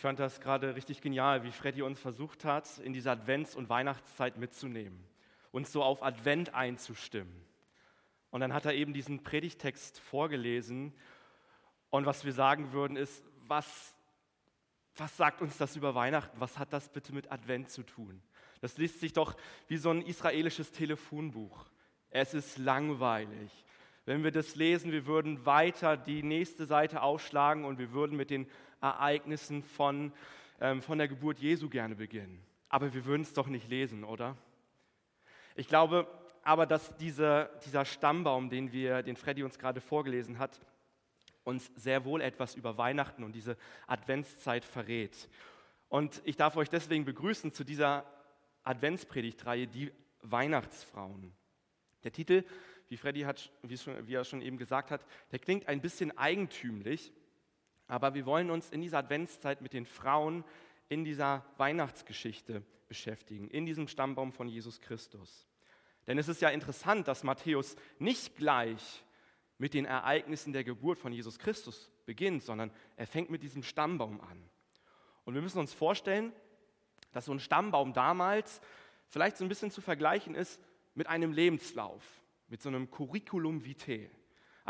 Ich fand das gerade richtig genial, wie Freddy uns versucht hat, in diese Advents- und Weihnachtszeit mitzunehmen, uns so auf Advent einzustimmen. Und dann hat er eben diesen Predigtext vorgelesen. Und was wir sagen würden, ist, was, was sagt uns das über Weihnachten? Was hat das bitte mit Advent zu tun? Das liest sich doch wie so ein israelisches Telefonbuch. Es ist langweilig. Wenn wir das lesen, wir würden weiter die nächste Seite aufschlagen und wir würden mit den Ereignissen von, ähm, von der Geburt Jesu gerne beginnen. Aber wir würden es doch nicht lesen, oder? Ich glaube aber, dass diese, dieser Stammbaum, den, wir, den Freddy uns gerade vorgelesen hat, uns sehr wohl etwas über Weihnachten und diese Adventszeit verrät. Und ich darf euch deswegen begrüßen zu dieser Adventspredigtreihe, die Weihnachtsfrauen. Der Titel, wie Freddy hat, wie, schon, wie er schon eben gesagt hat, der klingt ein bisschen eigentümlich, aber wir wollen uns in dieser Adventszeit mit den Frauen in dieser Weihnachtsgeschichte beschäftigen, in diesem Stammbaum von Jesus Christus. Denn es ist ja interessant, dass Matthäus nicht gleich mit den Ereignissen der Geburt von Jesus Christus beginnt, sondern er fängt mit diesem Stammbaum an. Und wir müssen uns vorstellen, dass so ein Stammbaum damals vielleicht so ein bisschen zu vergleichen ist mit einem Lebenslauf, mit so einem Curriculum vitae.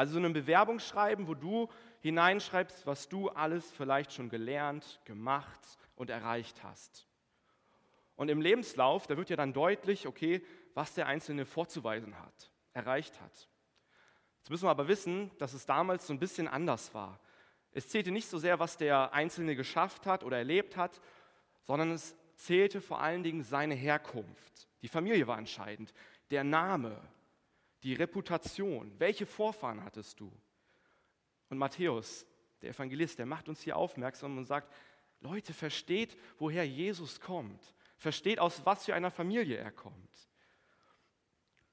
Also so einem Bewerbungsschreiben, wo du hineinschreibst, was du alles vielleicht schon gelernt, gemacht und erreicht hast. Und im Lebenslauf, da wird ja dann deutlich, okay, was der Einzelne vorzuweisen hat, erreicht hat. Jetzt müssen wir aber wissen, dass es damals so ein bisschen anders war. Es zählte nicht so sehr, was der Einzelne geschafft hat oder erlebt hat, sondern es zählte vor allen Dingen seine Herkunft. Die Familie war entscheidend, der Name, die Reputation, welche Vorfahren hattest du? Und Matthäus, der Evangelist, der macht uns hier aufmerksam und sagt, Leute, versteht, woher Jesus kommt. Versteht, aus was für einer Familie er kommt.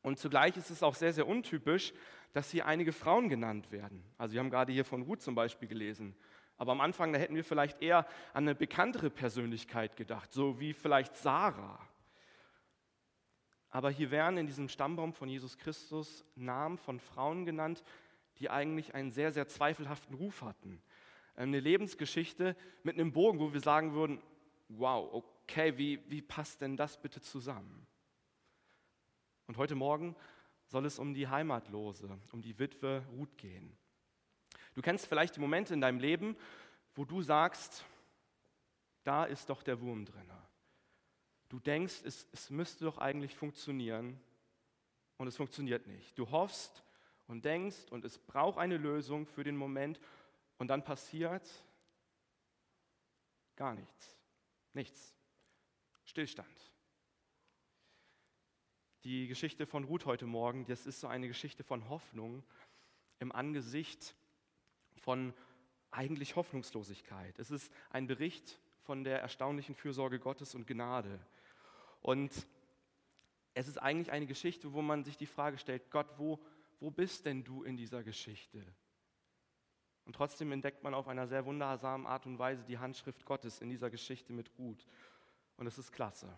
Und zugleich ist es auch sehr, sehr untypisch, dass hier einige Frauen genannt werden. Also wir haben gerade hier von Ruth zum Beispiel gelesen. Aber am Anfang, da hätten wir vielleicht eher an eine bekanntere Persönlichkeit gedacht, so wie vielleicht Sarah. Aber hier werden in diesem Stammbaum von Jesus Christus Namen von Frauen genannt, die eigentlich einen sehr, sehr zweifelhaften Ruf hatten. Eine Lebensgeschichte mit einem Bogen, wo wir sagen würden, wow, okay, wie, wie passt denn das bitte zusammen? Und heute Morgen soll es um die Heimatlose, um die Witwe Ruth gehen. Du kennst vielleicht die Momente in deinem Leben, wo du sagst, da ist doch der Wurm drin. Du denkst, es, es müsste doch eigentlich funktionieren und es funktioniert nicht. Du hoffst und denkst und es braucht eine Lösung für den Moment und dann passiert gar nichts. Nichts. Stillstand. Die Geschichte von Ruth heute Morgen, das ist so eine Geschichte von Hoffnung im Angesicht von eigentlich Hoffnungslosigkeit. Es ist ein Bericht von der erstaunlichen Fürsorge Gottes und Gnade. Und es ist eigentlich eine Geschichte, wo man sich die Frage stellt, Gott, wo, wo bist denn du in dieser Geschichte? Und trotzdem entdeckt man auf einer sehr wundersamen Art und Weise die Handschrift Gottes in dieser Geschichte mit Ruth. Und es ist klasse.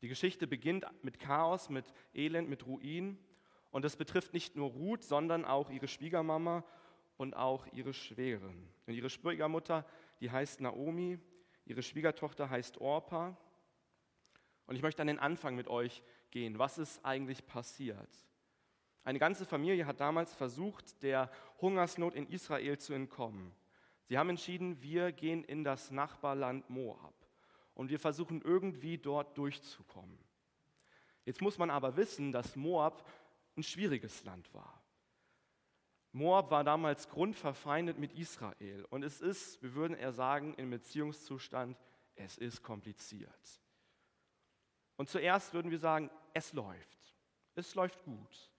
Die Geschichte beginnt mit Chaos, mit Elend, mit Ruin. Und es betrifft nicht nur Ruth, sondern auch ihre Schwiegermama und auch ihre Schwägerin. Und ihre Schwiegermutter, die heißt Naomi, ihre Schwiegertochter heißt Orpa. Und ich möchte an den Anfang mit euch gehen. Was ist eigentlich passiert? Eine ganze Familie hat damals versucht, der Hungersnot in Israel zu entkommen. Sie haben entschieden, wir gehen in das Nachbarland Moab und wir versuchen irgendwie dort durchzukommen. Jetzt muss man aber wissen, dass Moab ein schwieriges Land war. Moab war damals grundverfeindet mit Israel und es ist, wir würden eher sagen, im Beziehungszustand, es ist kompliziert. Und zuerst würden wir sagen, es läuft. Es läuft gut.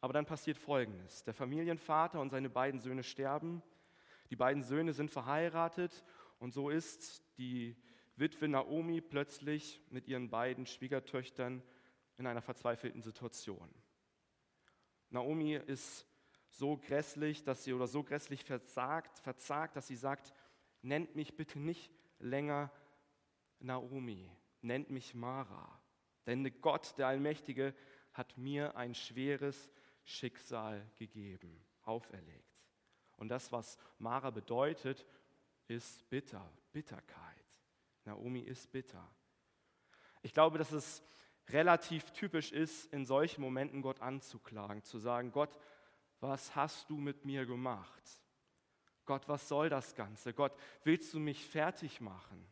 Aber dann passiert Folgendes. Der Familienvater und seine beiden Söhne sterben. Die beiden Söhne sind verheiratet und so ist die Witwe Naomi plötzlich mit ihren beiden Schwiegertöchtern in einer verzweifelten Situation. Naomi ist so grässlich, dass sie oder so grässlich versagt, verzagt, dass sie sagt, nennt mich bitte nicht länger Naomi, nennt mich Mara. Denn Gott, der Allmächtige, hat mir ein schweres Schicksal gegeben, auferlegt. Und das, was Mara bedeutet, ist bitter, Bitterkeit. Naomi ist bitter. Ich glaube, dass es relativ typisch ist, in solchen Momenten Gott anzuklagen, zu sagen, Gott, was hast du mit mir gemacht? Gott, was soll das Ganze? Gott, willst du mich fertig machen?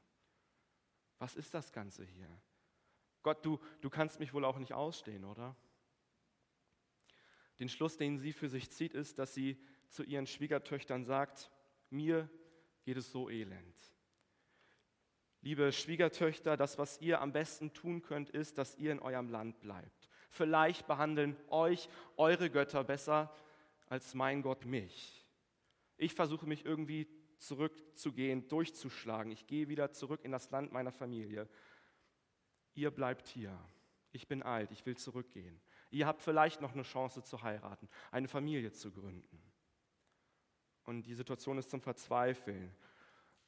Was ist das Ganze hier? Gott, du, du kannst mich wohl auch nicht ausstehen, oder? Den Schluss, den sie für sich zieht, ist, dass sie zu ihren Schwiegertöchtern sagt, mir geht es so elend. Liebe Schwiegertöchter, das, was ihr am besten tun könnt, ist, dass ihr in eurem Land bleibt. Vielleicht behandeln euch eure Götter besser als mein Gott mich. Ich versuche mich irgendwie zurückzugehen, durchzuschlagen. Ich gehe wieder zurück in das Land meiner Familie. Ihr bleibt hier. Ich bin alt, ich will zurückgehen. Ihr habt vielleicht noch eine Chance zu heiraten, eine Familie zu gründen. Und die Situation ist zum Verzweifeln.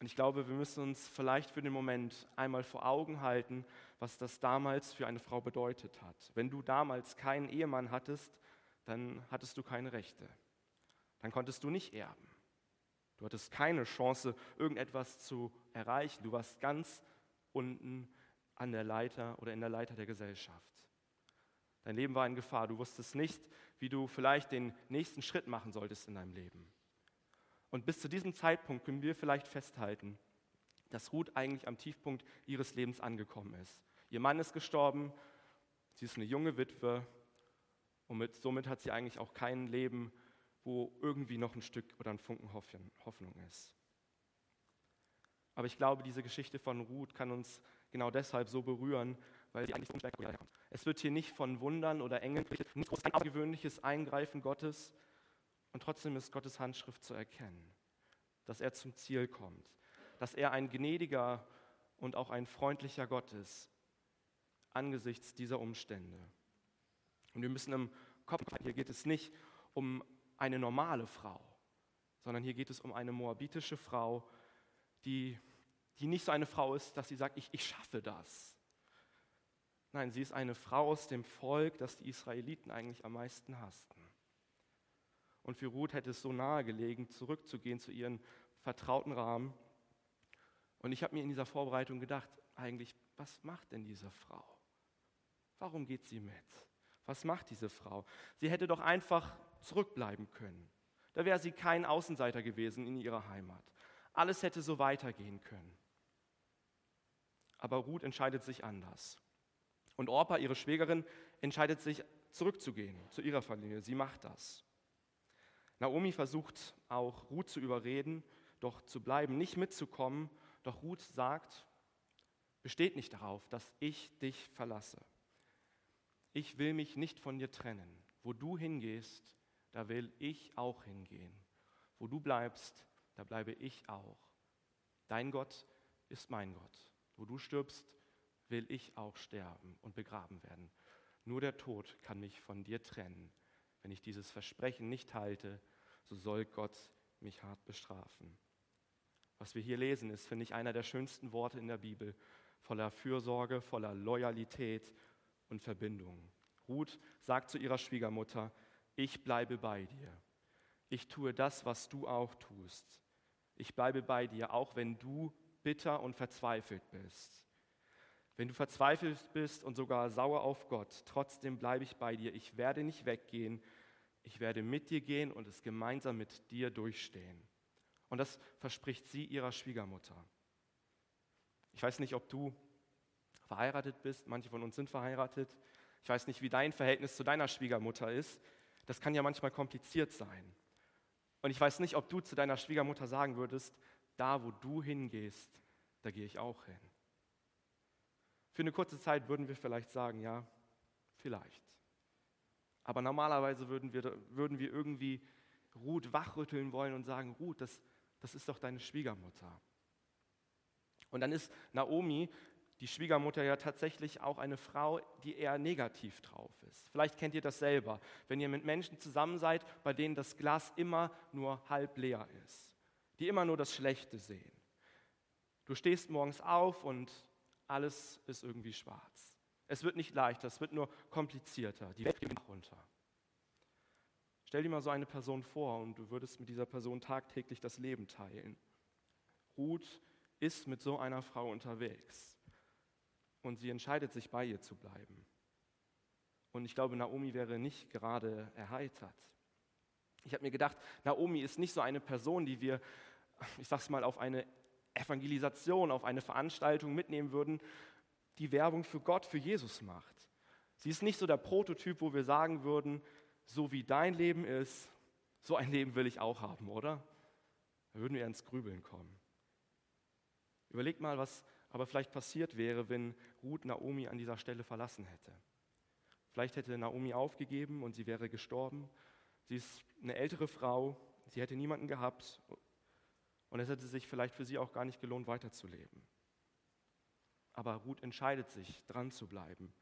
Und ich glaube, wir müssen uns vielleicht für den Moment einmal vor Augen halten, was das damals für eine Frau bedeutet hat. Wenn du damals keinen Ehemann hattest, dann hattest du keine Rechte. Dann konntest du nicht erben. Du hattest keine Chance, irgendetwas zu erreichen. Du warst ganz unten an der Leiter oder in der Leiter der Gesellschaft. Dein Leben war in Gefahr. Du wusstest nicht, wie du vielleicht den nächsten Schritt machen solltest in deinem Leben. Und bis zu diesem Zeitpunkt können wir vielleicht festhalten, dass Ruth eigentlich am Tiefpunkt ihres Lebens angekommen ist. Ihr Mann ist gestorben, sie ist eine junge Witwe und mit, somit hat sie eigentlich auch kein Leben, wo irgendwie noch ein Stück oder ein Funken Hoffnung ist. Aber ich glaube, diese Geschichte von Ruth kann uns genau deshalb so berühren, weil sie eigentlich unspektakulär kommt. Es wird hier nicht von Wundern oder Engeln nicht ein außergewöhnliches Eingreifen Gottes, und trotzdem ist Gottes Handschrift zu erkennen, dass er zum Ziel kommt, dass er ein gnädiger und auch ein freundlicher Gott ist angesichts dieser Umstände. Und wir müssen im Kopf hier geht es nicht um eine normale Frau, sondern hier geht es um eine moabitische Frau, die, die nicht so eine Frau ist, dass sie sagt, ich, ich schaffe das. Nein, sie ist eine Frau aus dem Volk, das die Israeliten eigentlich am meisten hassten. Und für Ruth hätte es so nahe gelegen, zurückzugehen zu ihren vertrauten Rahmen. Und ich habe mir in dieser Vorbereitung gedacht, eigentlich, was macht denn diese Frau? Warum geht sie mit? Was macht diese Frau? Sie hätte doch einfach zurückbleiben können. Da wäre sie kein Außenseiter gewesen in ihrer Heimat. Alles hätte so weitergehen können. Aber Ruth entscheidet sich anders. Und Orpa, ihre Schwägerin, entscheidet sich zurückzugehen zu ihrer Familie. Sie macht das. Naomi versucht auch Ruth zu überreden, doch zu bleiben, nicht mitzukommen. Doch Ruth sagt, besteht nicht darauf, dass ich dich verlasse. Ich will mich nicht von dir trennen. Wo du hingehst, da will ich auch hingehen. Wo du bleibst, da bleibe ich auch. Dein Gott ist mein Gott. Wo du stirbst, will ich auch sterben und begraben werden. Nur der Tod kann mich von dir trennen. Wenn ich dieses Versprechen nicht halte, so soll Gott mich hart bestrafen. Was wir hier lesen, ist, finde ich, einer der schönsten Worte in der Bibel, voller Fürsorge, voller Loyalität und Verbindung. Ruth sagt zu ihrer Schwiegermutter, ich bleibe bei dir. Ich tue das, was du auch tust. Ich bleibe bei dir, auch wenn du bitter und verzweifelt bist. Wenn du verzweifelt bist und sogar sauer auf Gott, trotzdem bleibe ich bei dir. Ich werde nicht weggehen. Ich werde mit dir gehen und es gemeinsam mit dir durchstehen. Und das verspricht sie ihrer Schwiegermutter. Ich weiß nicht, ob du verheiratet bist. Manche von uns sind verheiratet. Ich weiß nicht, wie dein Verhältnis zu deiner Schwiegermutter ist. Das kann ja manchmal kompliziert sein. Und ich weiß nicht, ob du zu deiner Schwiegermutter sagen würdest, da wo du hingehst, da gehe ich auch hin. Für eine kurze Zeit würden wir vielleicht sagen, ja, vielleicht. Aber normalerweise würden wir, würden wir irgendwie Ruth wachrütteln wollen und sagen, Ruth, das, das ist doch deine Schwiegermutter. Und dann ist Naomi, die Schwiegermutter, ja tatsächlich auch eine Frau, die eher negativ drauf ist. Vielleicht kennt ihr das selber, wenn ihr mit Menschen zusammen seid, bei denen das Glas immer nur halb leer ist, die immer nur das Schlechte sehen. Du stehst morgens auf und alles ist irgendwie schwarz. Es wird nicht leichter, es wird nur komplizierter. Die Welt geht nach runter. Stell dir mal so eine Person vor und du würdest mit dieser Person tagtäglich das Leben teilen. Ruth ist mit so einer Frau unterwegs und sie entscheidet sich, bei ihr zu bleiben. Und ich glaube, Naomi wäre nicht gerade erheitert. Ich habe mir gedacht, Naomi ist nicht so eine Person, die wir, ich sag's mal, auf eine Evangelisation, auf eine Veranstaltung mitnehmen würden, die Werbung für Gott, für Jesus macht. Sie ist nicht so der Prototyp, wo wir sagen würden, so wie dein Leben ist, so ein Leben will ich auch haben, oder? Da würden wir ins Grübeln kommen. Überlegt mal, was aber vielleicht passiert wäre, wenn Ruth Naomi an dieser Stelle verlassen hätte. Vielleicht hätte Naomi aufgegeben und sie wäre gestorben. Sie ist eine ältere Frau, sie hätte niemanden gehabt und es hätte sich vielleicht für sie auch gar nicht gelohnt, weiterzuleben. Aber Ruth entscheidet sich, dran zu bleiben,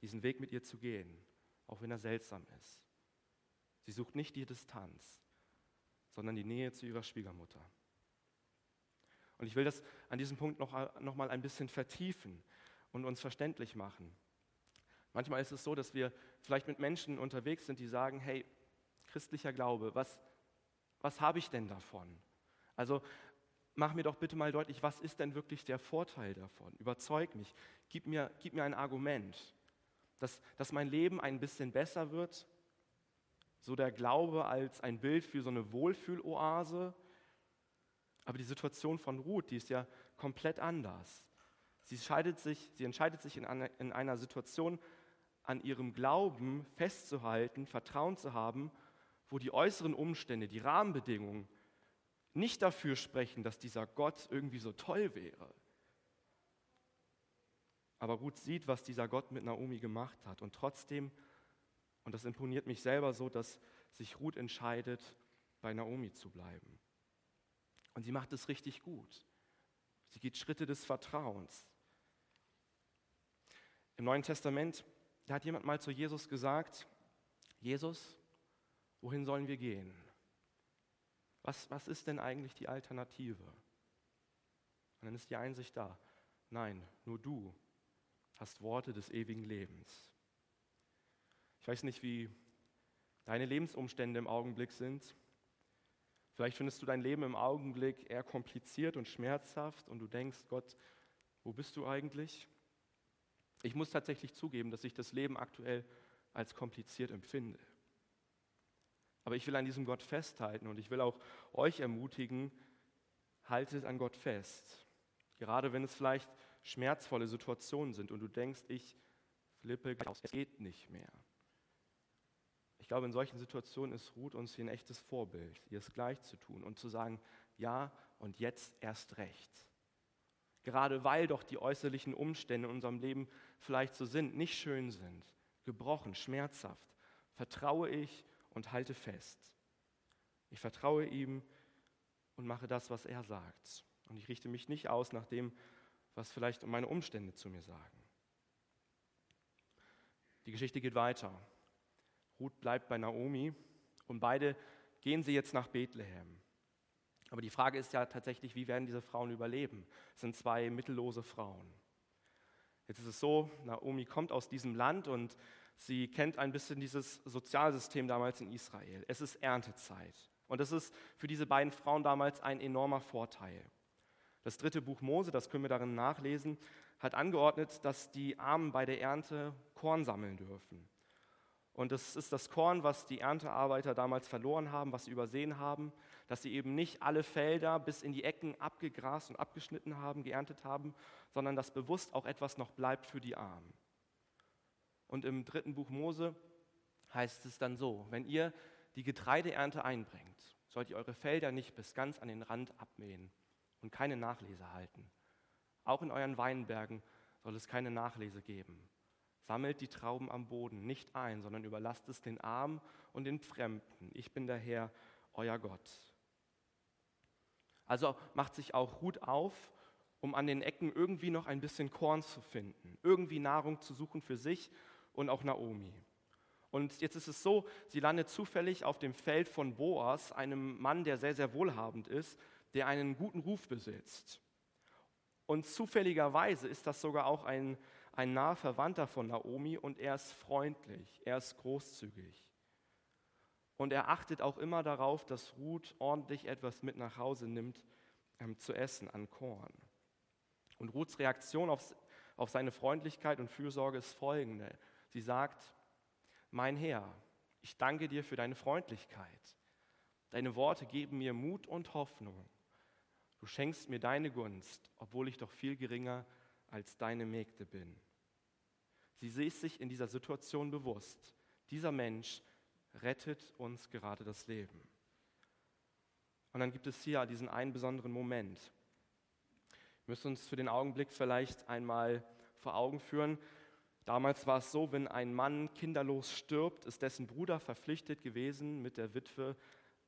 diesen Weg mit ihr zu gehen, auch wenn er seltsam ist. Sie sucht nicht die Distanz, sondern die Nähe zu ihrer Schwiegermutter. Und ich will das an diesem Punkt noch, noch mal ein bisschen vertiefen und uns verständlich machen. Manchmal ist es so, dass wir vielleicht mit Menschen unterwegs sind, die sagen, hey, christlicher Glaube, was, was habe ich denn davon? Also mach mir doch bitte mal deutlich, was ist denn wirklich der Vorteil davon? Überzeug mich, gib mir, gib mir ein Argument, dass, dass mein Leben ein bisschen besser wird, so der Glaube als ein Bild für so eine Wohlfühloase, aber die Situation von Ruth, die ist ja komplett anders. Sie, sich, sie entscheidet sich in einer, in einer Situation, an ihrem Glauben festzuhalten, Vertrauen zu haben, wo die äußeren Umstände, die Rahmenbedingungen nicht dafür sprechen, dass dieser Gott irgendwie so toll wäre. Aber Ruth sieht, was dieser Gott mit Naomi gemacht hat. Und trotzdem, und das imponiert mich selber so, dass sich Ruth entscheidet, bei Naomi zu bleiben. Und sie macht es richtig gut. Sie geht Schritte des Vertrauens. Im Neuen Testament, da hat jemand mal zu Jesus gesagt, Jesus, wohin sollen wir gehen? Was, was ist denn eigentlich die Alternative? Und dann ist die Einsicht da. Nein, nur du hast Worte des ewigen Lebens. Ich weiß nicht, wie deine Lebensumstände im Augenblick sind. Vielleicht findest du dein Leben im Augenblick eher kompliziert und schmerzhaft und du denkst, Gott, wo bist du eigentlich? Ich muss tatsächlich zugeben, dass ich das Leben aktuell als kompliziert empfinde. Aber ich will an diesem Gott festhalten und ich will auch euch ermutigen, haltet an Gott fest. Gerade wenn es vielleicht schmerzvolle Situationen sind und du denkst, ich flippe aus, es geht nicht mehr glaube, in solchen Situationen ist Ruth uns hier ein echtes Vorbild, ihr es gleich zu tun und zu sagen, ja, und jetzt erst recht. Gerade weil doch die äußerlichen Umstände in unserem Leben vielleicht so sind, nicht schön sind, gebrochen, schmerzhaft, vertraue ich und halte fest. Ich vertraue ihm und mache das, was er sagt. Und ich richte mich nicht aus nach dem, was vielleicht meine Umstände zu mir sagen. Die Geschichte geht weiter. Ruth bleibt bei Naomi und beide gehen sie jetzt nach Bethlehem. Aber die Frage ist ja tatsächlich, wie werden diese Frauen überleben? Es sind zwei mittellose Frauen. Jetzt ist es so, Naomi kommt aus diesem Land und sie kennt ein bisschen dieses Sozialsystem damals in Israel. Es ist Erntezeit. Und das ist für diese beiden Frauen damals ein enormer Vorteil. Das dritte Buch Mose, das können wir darin nachlesen, hat angeordnet, dass die Armen bei der Ernte Korn sammeln dürfen. Und das ist das Korn, was die Erntearbeiter damals verloren haben, was sie übersehen haben, dass sie eben nicht alle Felder bis in die Ecken abgegrast und abgeschnitten haben, geerntet haben, sondern dass bewusst auch etwas noch bleibt für die Armen. Und im dritten Buch Mose heißt es dann so, wenn ihr die Getreideernte einbringt, sollt ihr eure Felder nicht bis ganz an den Rand abmähen und keine Nachlese halten. Auch in euren Weinbergen soll es keine Nachlese geben. Sammelt die Trauben am Boden nicht ein, sondern überlasst es den Armen und den Fremden. Ich bin der Herr, euer Gott. Also macht sich auch Ruth auf, um an den Ecken irgendwie noch ein bisschen Korn zu finden, irgendwie Nahrung zu suchen für sich und auch Naomi. Und jetzt ist es so, sie landet zufällig auf dem Feld von Boas, einem Mann, der sehr, sehr wohlhabend ist, der einen guten Ruf besitzt. Und zufälligerweise ist das sogar auch ein ein naher Verwandter von Naomi und er ist freundlich, er ist großzügig. Und er achtet auch immer darauf, dass Ruth ordentlich etwas mit nach Hause nimmt ähm, zu essen an Korn. Und Ruths Reaktion auf, auf seine Freundlichkeit und Fürsorge ist folgende. Sie sagt, mein Herr, ich danke dir für deine Freundlichkeit. Deine Worte geben mir Mut und Hoffnung. Du schenkst mir deine Gunst, obwohl ich doch viel geringer als deine Mägde bin. Sie ist sich in dieser Situation bewusst. Dieser Mensch rettet uns gerade das Leben. Und dann gibt es hier diesen einen besonderen Moment. Wir müssen uns für den Augenblick vielleicht einmal vor Augen führen. Damals war es so, wenn ein Mann kinderlos stirbt, ist dessen Bruder verpflichtet gewesen, mit der Witwe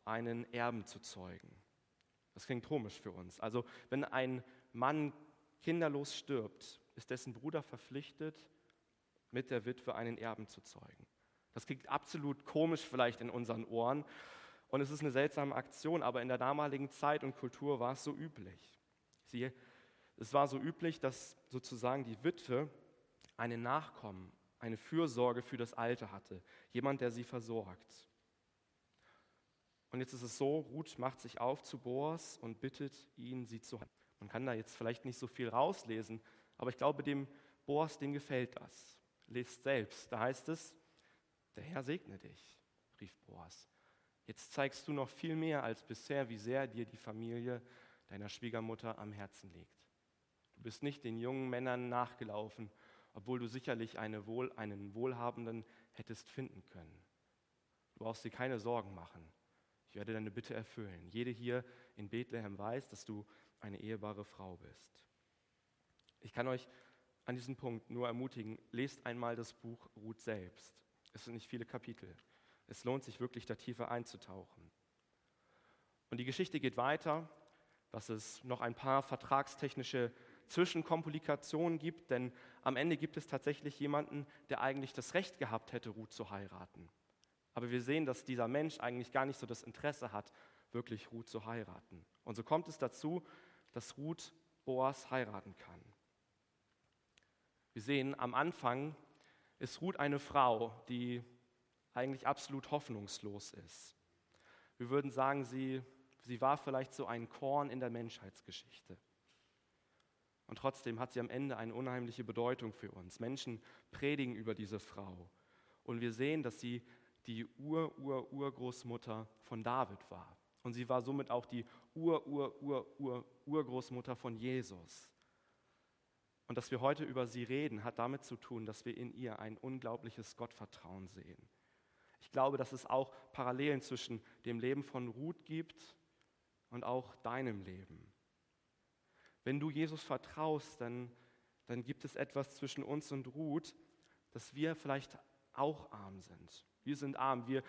einen Erben zu zeugen. Das klingt komisch für uns. Also wenn ein Mann kinderlos stirbt, ist dessen Bruder verpflichtet, mit der Witwe einen Erben zu zeugen. Das klingt absolut komisch vielleicht in unseren Ohren und es ist eine seltsame Aktion, aber in der damaligen Zeit und Kultur war es so üblich. Sie, es war so üblich, dass sozusagen die Witwe einen Nachkommen, eine Fürsorge für das Alte hatte, jemand, der sie versorgt. Und jetzt ist es so, Ruth macht sich auf zu Boas und bittet ihn, sie zu halten. Man kann da jetzt vielleicht nicht so viel rauslesen, aber ich glaube, dem Boas, dem gefällt das. Lest selbst, da heißt es, der Herr segne dich, rief Boas. Jetzt zeigst du noch viel mehr als bisher, wie sehr dir die Familie deiner Schwiegermutter am Herzen liegt. Du bist nicht den jungen Männern nachgelaufen, obwohl du sicherlich eine wohl, einen Wohlhabenden hättest finden können. Du brauchst dir keine Sorgen machen. Ich werde deine Bitte erfüllen. Jede hier in Bethlehem weiß, dass du eine ehebare Frau bist. Ich kann euch an diesem Punkt nur ermutigen, lest einmal das Buch Ruth selbst. Es sind nicht viele Kapitel. Es lohnt sich wirklich, da tiefer einzutauchen. Und die Geschichte geht weiter, dass es noch ein paar vertragstechnische Zwischenkomplikationen gibt, denn am Ende gibt es tatsächlich jemanden, der eigentlich das Recht gehabt hätte, Ruth zu heiraten. Aber wir sehen, dass dieser Mensch eigentlich gar nicht so das Interesse hat, wirklich Ruth zu heiraten. Und so kommt es dazu, dass Ruth Boas heiraten kann. Wir sehen, am Anfang ist Ruth eine Frau, die eigentlich absolut hoffnungslos ist. Wir würden sagen, sie, sie war vielleicht so ein Korn in der Menschheitsgeschichte. Und trotzdem hat sie am Ende eine unheimliche Bedeutung für uns. Menschen predigen über diese Frau. Und wir sehen, dass sie die Ur-Ur-Urgroßmutter von David war. Und sie war somit auch die Ur-Ur-Ur-Ur-Urgroßmutter von Jesus. Und dass wir heute über sie reden, hat damit zu tun, dass wir in ihr ein unglaubliches Gottvertrauen sehen. Ich glaube, dass es auch Parallelen zwischen dem Leben von Ruth gibt und auch deinem Leben. Wenn du Jesus vertraust, dann, dann gibt es etwas zwischen uns und Ruth, dass wir vielleicht auch arm sind. Wir sind arm, wir,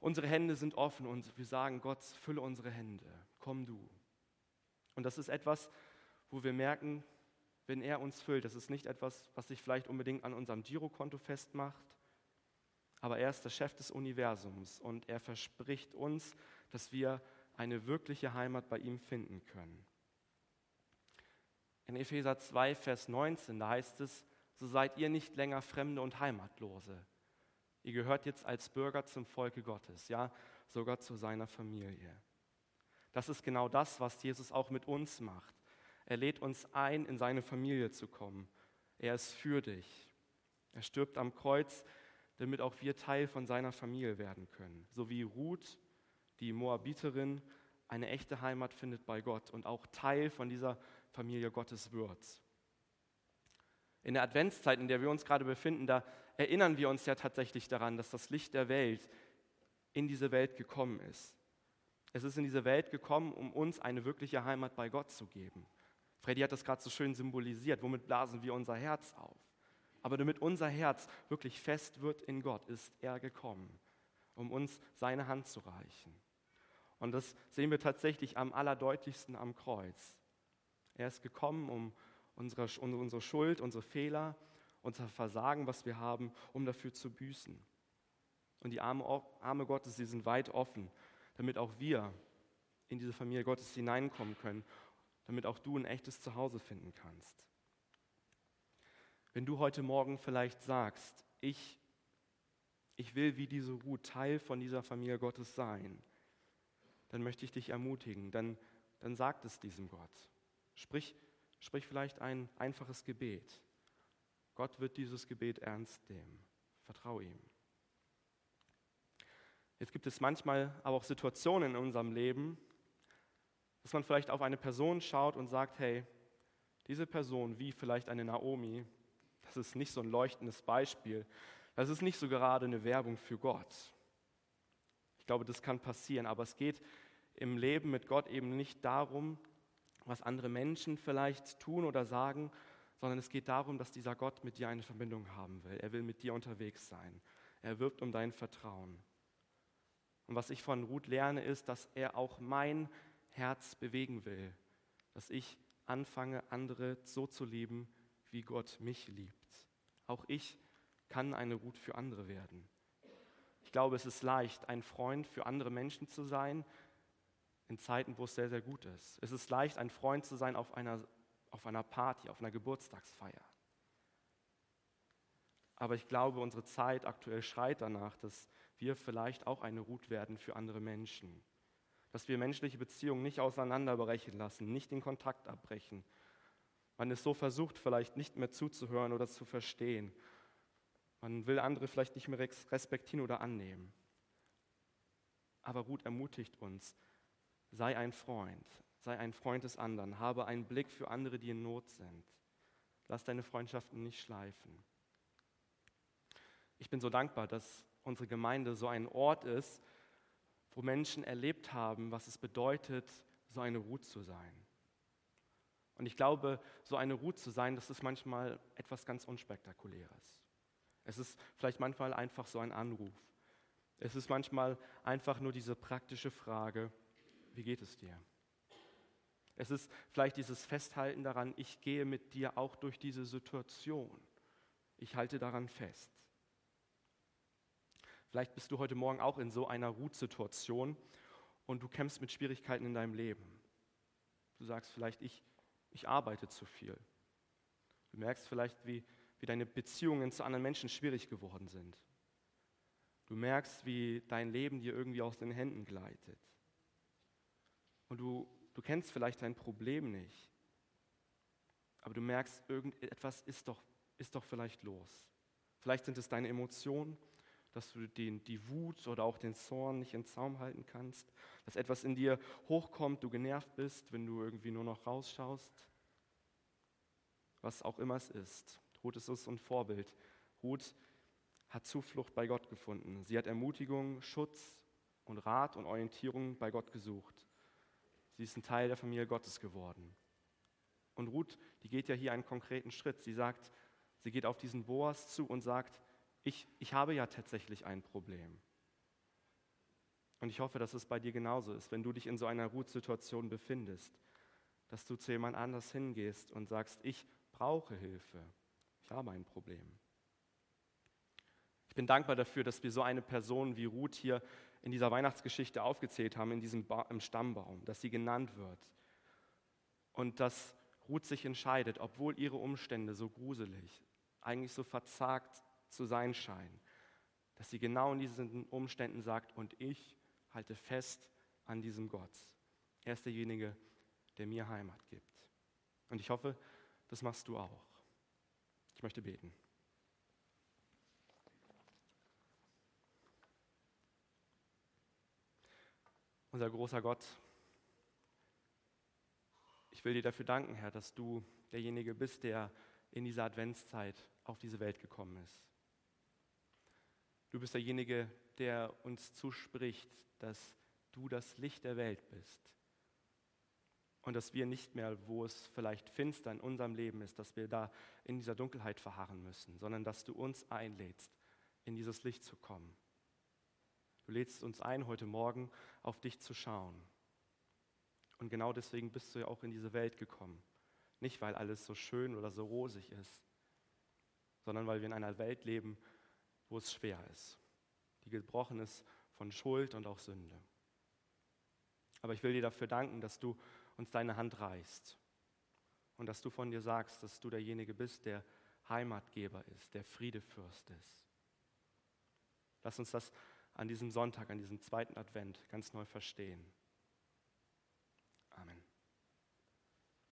unsere Hände sind offen und wir sagen, Gott, fülle unsere Hände, komm du. Und das ist etwas, wo wir merken, wenn er uns füllt, das ist nicht etwas, was sich vielleicht unbedingt an unserem Girokonto festmacht, aber er ist der Chef des Universums und er verspricht uns, dass wir eine wirkliche Heimat bei ihm finden können. In Epheser 2, Vers 19, da heißt es, so seid ihr nicht länger Fremde und Heimatlose. Ihr gehört jetzt als Bürger zum Volke Gottes, ja, sogar zu seiner Familie. Das ist genau das, was Jesus auch mit uns macht. Er lädt uns ein, in seine Familie zu kommen. Er ist für dich. Er stirbt am Kreuz, damit auch wir Teil von seiner Familie werden können. So wie Ruth, die Moabiterin, eine echte Heimat findet bei Gott und auch Teil von dieser Familie Gottes wird. In der Adventszeit, in der wir uns gerade befinden, da erinnern wir uns ja tatsächlich daran, dass das Licht der Welt in diese Welt gekommen ist. Es ist in diese Welt gekommen, um uns eine wirkliche Heimat bei Gott zu geben. Freddy hat das gerade so schön symbolisiert. Womit blasen wir unser Herz auf? Aber damit unser Herz wirklich fest wird in Gott, ist er gekommen, um uns seine Hand zu reichen. Und das sehen wir tatsächlich am allerdeutlichsten am Kreuz. Er ist gekommen, um unsere, unsere Schuld, unsere Fehler, unser Versagen, was wir haben, um dafür zu büßen. Und die Arme, Arme Gottes, die sind weit offen, damit auch wir in diese Familie Gottes hineinkommen können, damit auch du ein echtes Zuhause finden kannst. Wenn du heute Morgen vielleicht sagst, ich, ich will wie diese Ruth Teil von dieser Familie Gottes sein, dann möchte ich dich ermutigen, dann, dann sag es diesem Gott. Sprich, Sprich vielleicht ein einfaches Gebet. Gott wird dieses Gebet ernst nehmen. Vertrau ihm. Jetzt gibt es manchmal aber auch Situationen in unserem Leben, dass man vielleicht auf eine Person schaut und sagt, hey, diese Person, wie vielleicht eine Naomi, das ist nicht so ein leuchtendes Beispiel. Das ist nicht so gerade eine Werbung für Gott. Ich glaube, das kann passieren, aber es geht im Leben mit Gott eben nicht darum, was andere Menschen vielleicht tun oder sagen, sondern es geht darum, dass dieser Gott mit dir eine Verbindung haben will. Er will mit dir unterwegs sein. Er wirbt um dein Vertrauen. Und was ich von Ruth lerne, ist, dass er auch mein Herz bewegen will, dass ich anfange, andere so zu lieben, wie Gott mich liebt. Auch ich kann eine Ruth für andere werden. Ich glaube, es ist leicht, ein Freund für andere Menschen zu sein, in Zeiten, wo es sehr, sehr gut ist. Es ist leicht, ein Freund zu sein auf einer, auf einer Party, auf einer Geburtstagsfeier. Aber ich glaube, unsere Zeit aktuell schreit danach, dass wir vielleicht auch eine Ruth werden für andere Menschen. Dass wir menschliche Beziehungen nicht auseinanderbrechen lassen, nicht den Kontakt abbrechen. Man ist so versucht, vielleicht nicht mehr zuzuhören oder zu verstehen. Man will andere vielleicht nicht mehr respektieren oder annehmen. Aber Ruth ermutigt uns, Sei ein Freund, sei ein Freund des anderen, habe einen Blick für andere, die in Not sind. Lass deine Freundschaften nicht schleifen. Ich bin so dankbar, dass unsere Gemeinde so ein Ort ist, wo Menschen erlebt haben, was es bedeutet, so eine Ruhe zu sein. Und ich glaube, so eine Ruhe zu sein, das ist manchmal etwas ganz Unspektakuläres. Es ist vielleicht manchmal einfach so ein Anruf. Es ist manchmal einfach nur diese praktische Frage, wie geht es dir? Es ist vielleicht dieses Festhalten daran, ich gehe mit dir auch durch diese Situation. Ich halte daran fest. Vielleicht bist du heute Morgen auch in so einer Rutsituation und du kämpfst mit Schwierigkeiten in deinem Leben. Du sagst vielleicht, ich, ich arbeite zu viel. Du merkst vielleicht, wie, wie deine Beziehungen zu anderen Menschen schwierig geworden sind. Du merkst, wie dein Leben dir irgendwie aus den Händen gleitet und du, du kennst vielleicht dein Problem nicht, aber du merkst, irgendetwas ist doch, ist doch vielleicht los. Vielleicht sind es deine Emotionen, dass du den, die Wut oder auch den Zorn nicht in Zaum halten kannst, dass etwas in dir hochkommt, du genervt bist, wenn du irgendwie nur noch rausschaust. Was auch immer es ist. Ruth ist uns ein Vorbild. Ruth hat Zuflucht bei Gott gefunden. Sie hat Ermutigung, Schutz und Rat und Orientierung bei Gott gesucht. Sie ist ein Teil der Familie Gottes geworden. Und Ruth, die geht ja hier einen konkreten Schritt. Sie sagt, sie geht auf diesen Boas zu und sagt, ich, ich habe ja tatsächlich ein Problem. Und ich hoffe, dass es bei dir genauso ist, wenn du dich in so einer Ruth-Situation befindest, dass du zu jemand anders hingehst und sagst, ich brauche Hilfe, ich habe ein Problem. Ich bin dankbar dafür, dass wir so eine Person wie Ruth hier in dieser Weihnachtsgeschichte aufgezählt haben, in diesem ba im Stammbaum, dass sie genannt wird. Und dass Ruth sich entscheidet, obwohl ihre Umstände so gruselig, eigentlich so verzagt zu sein scheinen, dass sie genau in diesen Umständen sagt, und ich halte fest an diesem Gott. Er ist derjenige, der mir Heimat gibt. Und ich hoffe, das machst du auch. Ich möchte beten. Unser großer Gott, ich will dir dafür danken, Herr, dass du derjenige bist, der in dieser Adventszeit auf diese Welt gekommen ist. Du bist derjenige, der uns zuspricht, dass du das Licht der Welt bist. Und dass wir nicht mehr, wo es vielleicht finster in unserem Leben ist, dass wir da in dieser Dunkelheit verharren müssen, sondern dass du uns einlädst, in dieses Licht zu kommen. Du lädst uns ein, heute Morgen auf dich zu schauen. Und genau deswegen bist du ja auch in diese Welt gekommen. Nicht, weil alles so schön oder so rosig ist, sondern weil wir in einer Welt leben, wo es schwer ist, die gebrochen ist von Schuld und auch Sünde. Aber ich will dir dafür danken, dass du uns deine Hand reichst und dass du von dir sagst, dass du derjenige bist, der Heimatgeber ist, der Friedefürst ist. Lass uns das an diesem Sonntag, an diesem zweiten Advent ganz neu verstehen.